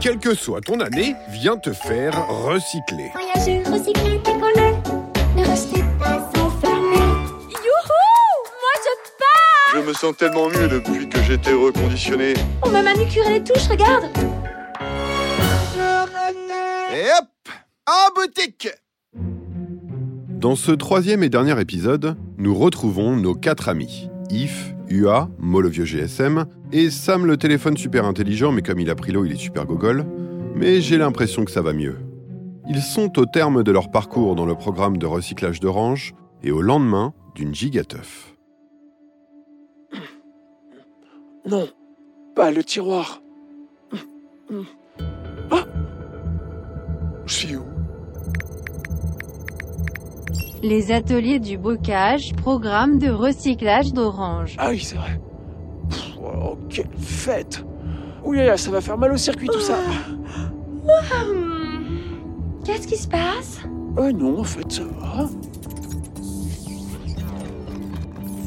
quelle que soit ton année, viens te faire recycler. Voyageurs recyclés, décollés, ne restez pas enfermés. Youhou Moi je pars Je me sens tellement mieux depuis que j'étais reconditionné. On m'a manucuré les touches, regarde Et hop En boutique Dans ce troisième et dernier épisode, nous retrouvons nos quatre amis. Yves, UA, Mo le vieux GSM, et Sam le téléphone super intelligent, mais comme il a pris l'eau, il est super gogol. Mais j'ai l'impression que ça va mieux. Ils sont au terme de leur parcours dans le programme de recyclage d'Orange et au lendemain d'une gigateuf. Non, pas le tiroir. Ah Je suis où Les ateliers du bocage, programme de recyclage d'orange. Ah oui, c'est vrai. Pff, oh, quelle fête Ouh là là, ça va faire mal au circuit tout ça. Qu'est-ce qui se passe? Oh non, en fait, ça va.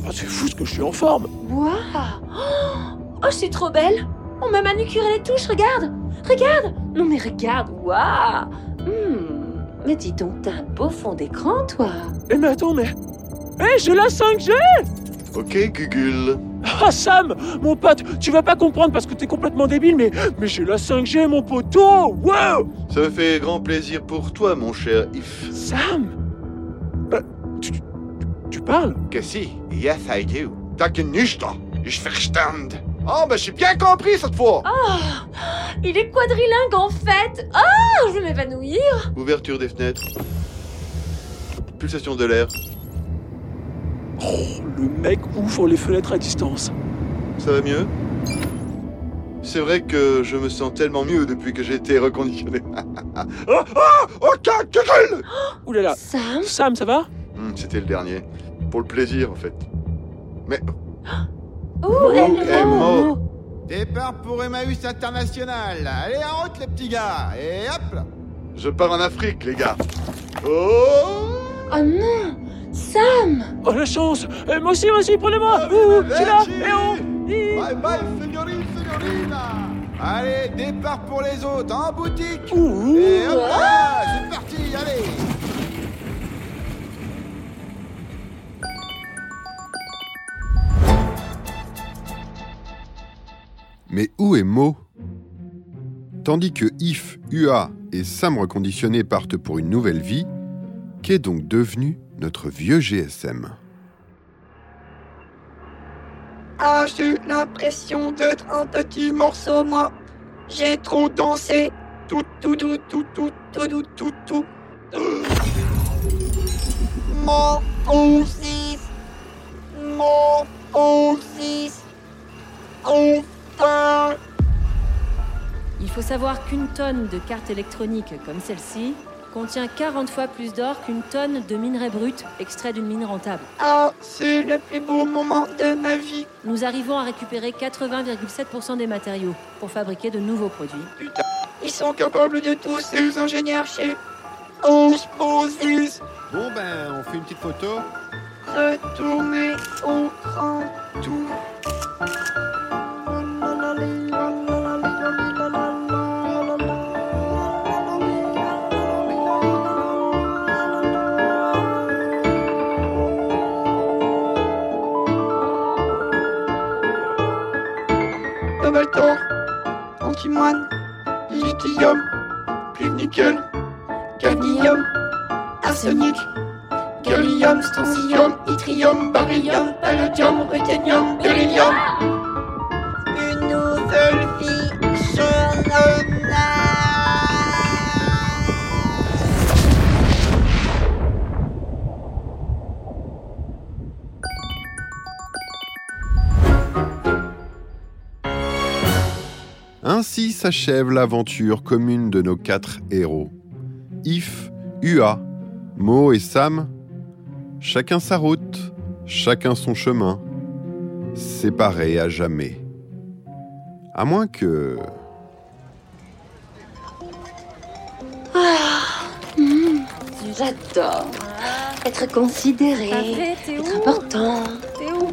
Ah, c'est fou ce que je suis en forme. Waouh Oh, je suis trop belle On m'a manucuré les touches, regarde Regarde Non mais regarde, waouh Hmm. Mais dis donc, t'as un beau fond d'écran, toi Eh mais attends, mais... Eh, j'ai la 5G Ok, Google. Ah Sam, mon pote, tu vas pas comprendre parce que t'es complètement débile, mais, mais j'ai la 5G, mon poteau Wow Ça me fait grand plaisir pour toi, mon cher If. Sam Euh, tu, tu- tu parles? Cassie, yes I do. Danke nicht, ich verstand. Oh, ben j'ai bien compris cette fois. Il est quadrilingue en fait Oh, je vais m'évanouir Ouverture des fenêtres. Pulsation de l'air. Oh, le mec ouvre les fenêtres à distance. Ça va mieux? C'est vrai que je me sens tellement mieux depuis que j'ai été reconditionné. Oh, oh, ok, Google Ouh là là. Sam? Sam, ça va? Hmm, C'était le dernier. Pour le plaisir, en fait. Mais Oh, elle Eh, Mo. Départ pour Emmaüs International. Allez, en route, les petits gars. Et hop là. je pars en Afrique, les gars. Oh Oh non Sam Oh la chance Eh, Moi aussi, moi aussi, prenez-moi Ouh, Je suis là. Eh oh Hi. Bye bye, signorine, signorina. Allez, départ pour les autres, en boutique. Ouh. Et hop là, Tout est. Tandis que If, Ua et Sam reconditionné partent pour une nouvelle vie, qu'est donc devenu notre vieux GSM Ah, j'ai l'impression d'être un petit morceau, moi? J'ai trop dansé. Tout, tout, tout, tout, tout, tout, tout, tout. Mon Mon faut savoir qu'une tonne de cartes électroniques comme celle-ci contient 40 fois plus d'or qu'une tonne de minerai brut extrait d'une mine rentable. Ah, c'est le plus beau moment de ma vie. Nous arrivons à récupérer 80,7% des matériaux pour fabriquer de nouveaux produits. Ils sont capables de tout, ces ingénieurs chez O6. Bon ben, on fait une petite photo Retourner au grand tour. Cobaltor, antimoine, lithium, plus nickel, cadmium, arsenic, gallium, strontium, yttrium, baryum, palladium, ruthénium, Ainsi s'achève l'aventure commune de nos quatre héros. If, Ua, Mo et Sam, chacun sa route, chacun son chemin, séparés à jamais. À moins que... J'adore être considéré, être important. T'es où?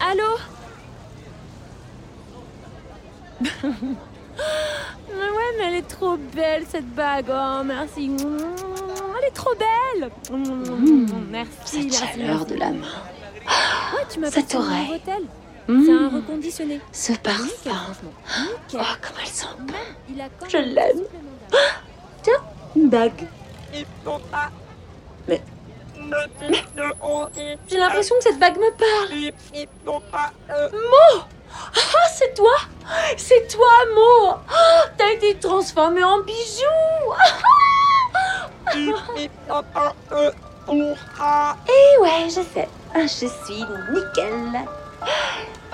Allô? Mais est trop belle cette bague. Oh, merci. Elle est trop belle. Merci. Cette merci, chaleur merci. de la main. Ouais, tu m'as Cette oreille. Mmh. C'est un reconditionné. Ce parfum. Nickel. Oh, comme elle sent bon. Il a quand Je l'aime. d'argent. Une bague. Mais-. J'ai l'impression que cette bague me parle. Il Ah, c'est toi? C'est toi, Mo Ah, T'as été transformé en bijou. Ah. Eh ouais, je sais. Ah, Je suis nickel.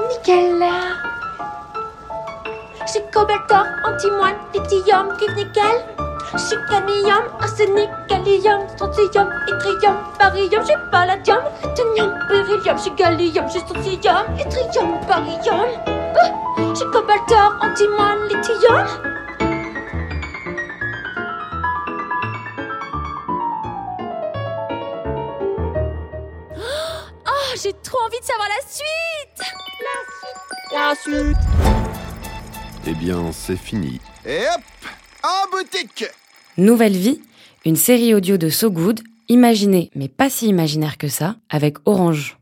Nickel. Je suis cobaltor, antimoine, lithium, cuivre nickel. Cadmium, arsenic, gallium, strontium, yttrium, barium. Suis palladium, ruthénium, beryllium. Suis gallium, suis strontium, yttrium, barium. Ah, suis cobaltor, antimoine, lithium. Oh, j'ai trop envie de savoir la suite. La suite. Eh bien, c'est fini. Et hop En boutique Nouvelle vie, une série audio de So Good, imaginée mais pas si imaginaire que ça, avec Orange.